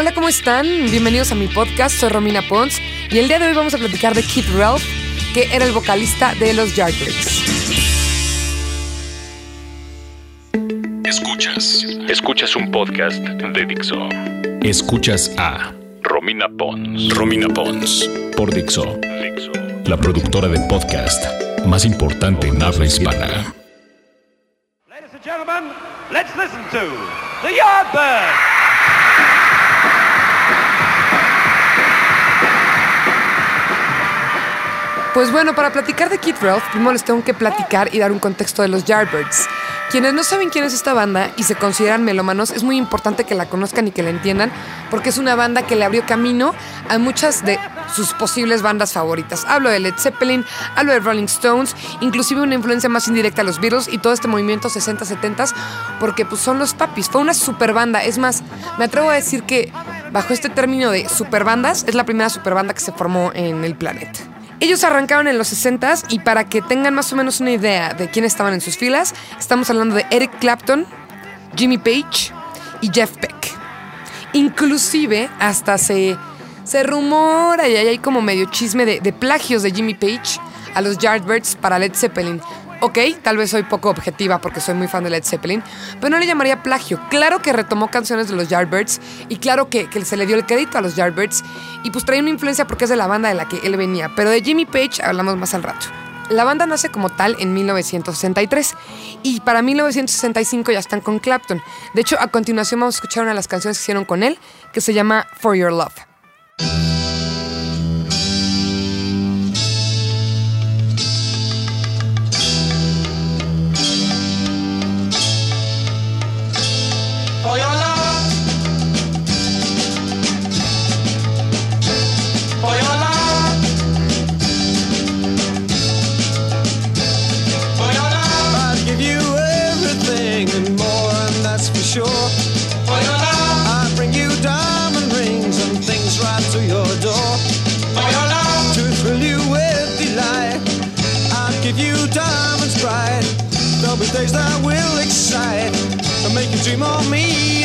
Hola, ¿cómo están? Bienvenidos a mi podcast, soy Romina Pons y el día de hoy vamos a platicar de Keith Ralph, que era el vocalista de los Yardbirds. Escuchas. Escuchas un podcast de Dixo. Escuchas a Romina Pons. Romina Pons. Por Dixo. Dixo. La productora de podcast más importante en habla hispana. Ladies and gentlemen, let's listen to the Yardbirds. Pues bueno, para platicar de Keith Ralph, primero les tengo que platicar y dar un contexto de los Yardbirds. Quienes no saben quién es esta banda y se consideran melómanos, es muy importante que la conozcan y que la entiendan, porque es una banda que le abrió camino a muchas de sus posibles bandas favoritas. Hablo de Led Zeppelin, hablo de Rolling Stones, inclusive una influencia más indirecta a los Beatles y todo este movimiento 60-70s, porque pues son los papis. Fue una super banda. Es más, me atrevo a decir que bajo este término de superbandas, es la primera superbanda que se formó en el planeta. Ellos arrancaron en los 60s y para que tengan más o menos una idea de quién estaban en sus filas, estamos hablando de Eric Clapton, Jimmy Page y Jeff Beck. Inclusive hasta se, se rumora y hay como medio chisme de, de plagios de Jimmy Page a los Yardbirds para Led Zeppelin. Ok, tal vez soy poco objetiva porque soy muy fan de Led Zeppelin, pero no le llamaría plagio. Claro que retomó canciones de los Yardbirds y claro que, se le dio el crédito a los Yardbirds y pues trae una influencia porque es de la banda de la que él venía, pero de Jimmy Page hablamos más al rato. La banda nace como tal en 1963 y para 1965 ya están con Clapton. De hecho, a continuación vamos a escuchar una de las canciones que hicieron con él que se llama For Your Love. That's for your love. I'd bring you diamond rings and things right to your door For your love. to thrill you with delight. I'd give you diamonds bright. There'll be days that will excite and make you dream of me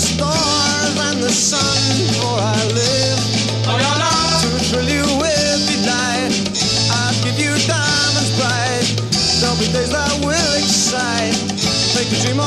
Stars and the sun for I live. To thrill you with delight. I'll give you diamonds bright. There'll be days that will excite. Make you dream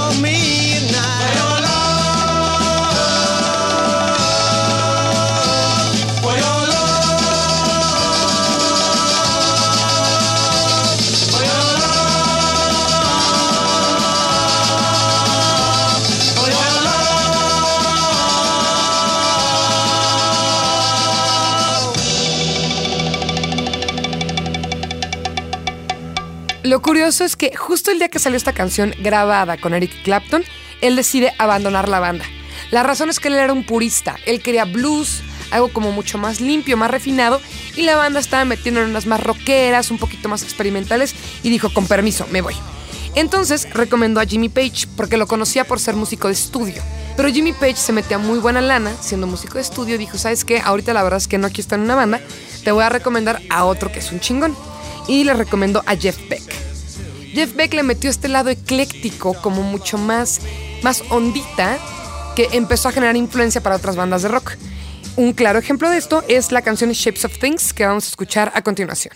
Lo curioso es que justo el día que salió esta canción grabada con Eric Clapton, él decide abandonar la banda. La razón es que él era un purista, él quería blues, algo como mucho más limpio, más refinado, y la banda estaba metiendo en unas más rockeras, un poquito más experimentales, y dijo, con permiso, me voy. Entonces recomendó a Jimmy Page, porque lo conocía por ser músico de estudio. Pero Jimmy Page se metía muy buena lana siendo músico de estudio. Dijo, ¿sabes qué? Ahorita la verdad es que no quiero estar en una banda. Te voy a recomendar a otro que es un chingón. Y le recomendó a Jeff Beck. Jeff Beck le metió este lado ecléctico como mucho más, más ondita que empezó a generar influencia para otras bandas de rock. Un claro ejemplo de esto es la canción Shapes of Things que vamos a escuchar a continuación.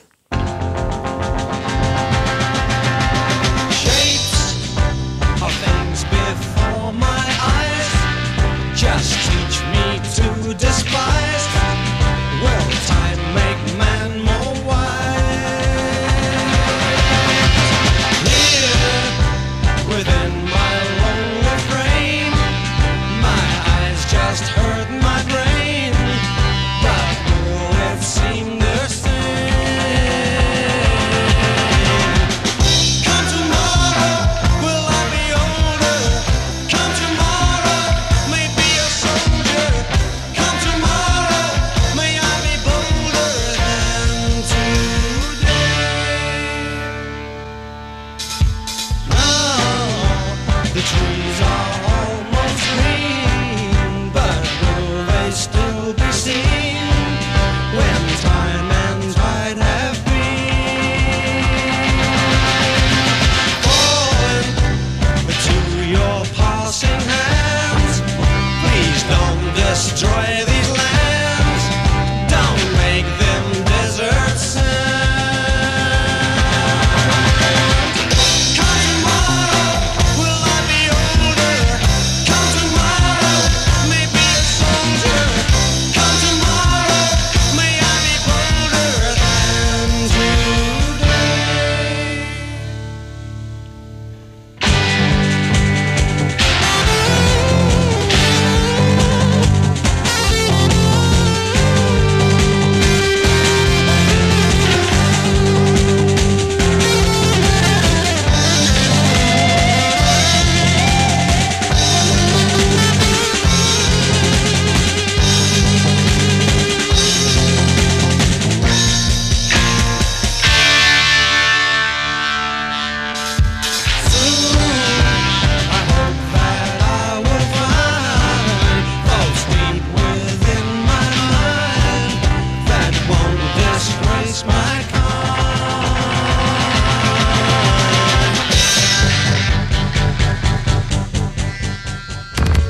My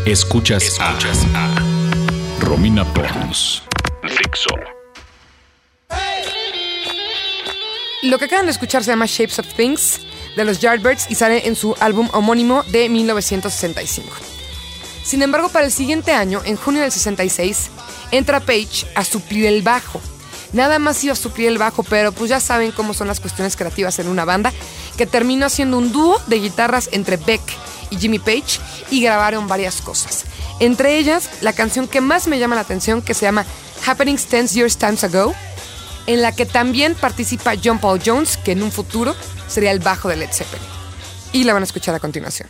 Escuchas, a, Romina Pons. Dixo. Lo que acaban de escuchar se llama Shapes of Things de los Yardbirds y sale en su álbum homónimo de 1965. Sin embargo, para el siguiente año, en junio del 66, entra Page a suplir el bajo. Nada más iba a suplir el bajo, pero pues ya saben cómo son las cuestiones creativas en una banda, que terminó haciendo un dúo de guitarras entre Beck y Jimmy Page y grabaron varias cosas. Entre ellas, la canción que más me llama la atención, que se llama Happenings 10 Years Times Ago, en la que también participa John Paul Jones, que en un futuro sería el bajo de Led Zeppelin. Y la van a escuchar a continuación.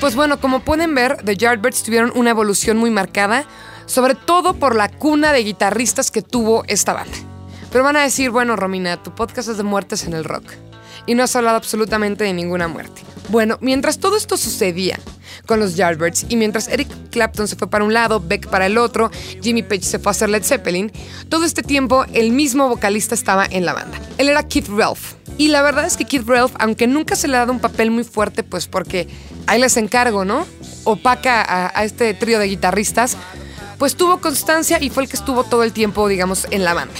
Pues bueno, como pueden ver, The Yardbirds tuvieron una evolución muy marcada, sobre todo por la cuna de guitarristas que tuvo esta banda. Pero van a decir, bueno, Romina, tu podcast es de muertes en el rock. Y no has hablado absolutamente de ninguna muerte. Bueno, mientras todo esto sucedía con los Yardbirds y mientras Eric Clapton se fue para un lado, Beck para el otro, Jimmy Page se fue a hacer Led Zeppelin, todo este tiempo el mismo vocalista estaba en la banda. Él era Keith Ralph. Y la verdad es que Keith Ralph, aunque nunca se le ha dado un papel muy fuerte, pues porque ahí les encargo, ¿no? Opaca a, este trío de guitarristas, pues tuvo constancia y fue el que estuvo todo el tiempo, digamos, en la banda.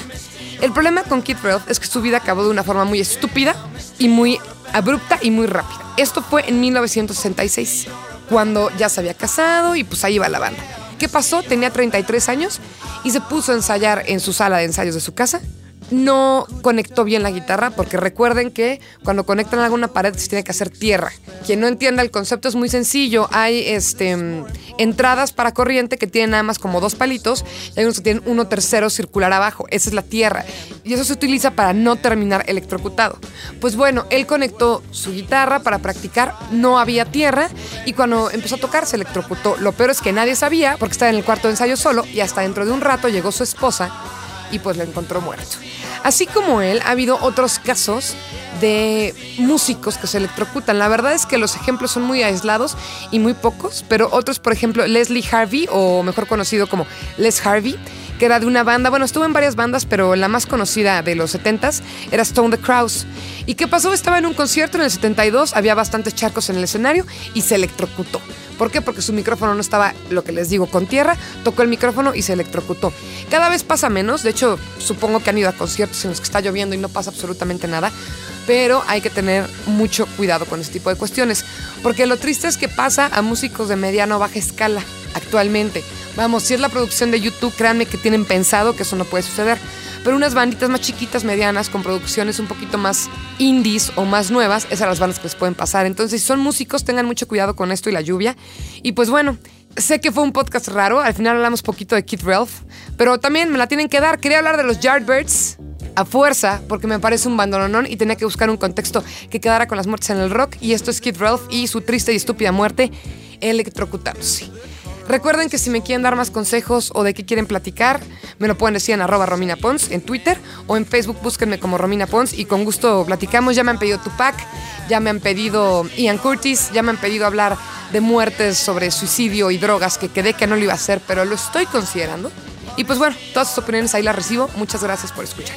El problema con Keith Ralph es que su vida acabó de una forma muy estúpida y muy abrupta y muy rápida. Esto fue en 1966, cuando ya se había casado y pues ahí iba la banda. ¿Qué pasó? Tenía 33 años y se puso a ensayar en su sala de ensayos de su casa. No conectó bien la guitarra porque recuerden que cuando conectan alguna pared se tiene que hacer tierra. Quien no entienda el concepto es muy sencillo. Hay este, mm, entradas para corriente que tienen nada más como dos palitos y hay unos que tienen uno tercero circular abajo. Esa es la tierra. Y eso se utiliza para no terminar electrocutado. Pues bueno, él conectó su guitarra para practicar. No había tierra y cuando empezó a tocar se electrocutó. Lo peor es que nadie sabía porque estaba en el cuarto de ensayo solo y hasta dentro de un rato llegó su esposa y pues lo encontró muerto. Así como él, ha habido otros casos de músicos que se electrocutan. La verdad es que los ejemplos son muy aislados y muy pocos, pero otros, por ejemplo, Leslie Harvey, o mejor conocido como Les Harvey, que era de una banda, bueno, estuvo en varias bandas, pero la más conocida de los 70s era Stone the Crows. ¿Y qué pasó? Estaba en un concierto en el 72, había bastantes charcos en el escenario y se electrocutó. ¿Por qué? Porque su micrófono no estaba, lo que les digo, con tierra, tocó el micrófono y se electrocutó. Cada vez pasa menos, de hecho, supongo que han ido a conciertos en los que está lloviendo y no pasa absolutamente nada, pero hay que tener mucho cuidado con este tipo de cuestiones, porque lo triste es que pasa a músicos de mediano o baja escala actualmente. Vamos, si es la producción de YouTube, créanme que tienen pensado que eso no puede suceder. Pero unas banditas más chiquitas, medianas, con producciones un poquito más indies o más nuevas, esas son las bandas que les pueden pasar. Entonces, si son músicos, tengan mucho cuidado con esto y la lluvia. Y pues bueno, sé que fue un podcast raro, al final hablamos poquito de Keith Ralph, pero también me la tienen que dar. Quería hablar de los Yardbirds a fuerza, porque me parece un bandolonón y tenía que buscar un contexto que quedara con las muertes en el rock. Y esto es Keith Ralph y su triste y estúpida muerte electrocutándose. Recuerden que si me quieren dar más consejos o de qué quieren platicar, me lo pueden decir en arroba Romina Pons en Twitter o en Facebook búsquenme como Romina Pons y con gusto platicamos. Ya me han pedido Tupac, ya me han pedido Ian Curtis, ya me han pedido hablar de muertes sobre suicidio y drogas que quedé que no lo iba a hacer, pero lo estoy considerando. Y pues bueno, todas sus opiniones ahí las recibo. Muchas gracias por escuchar.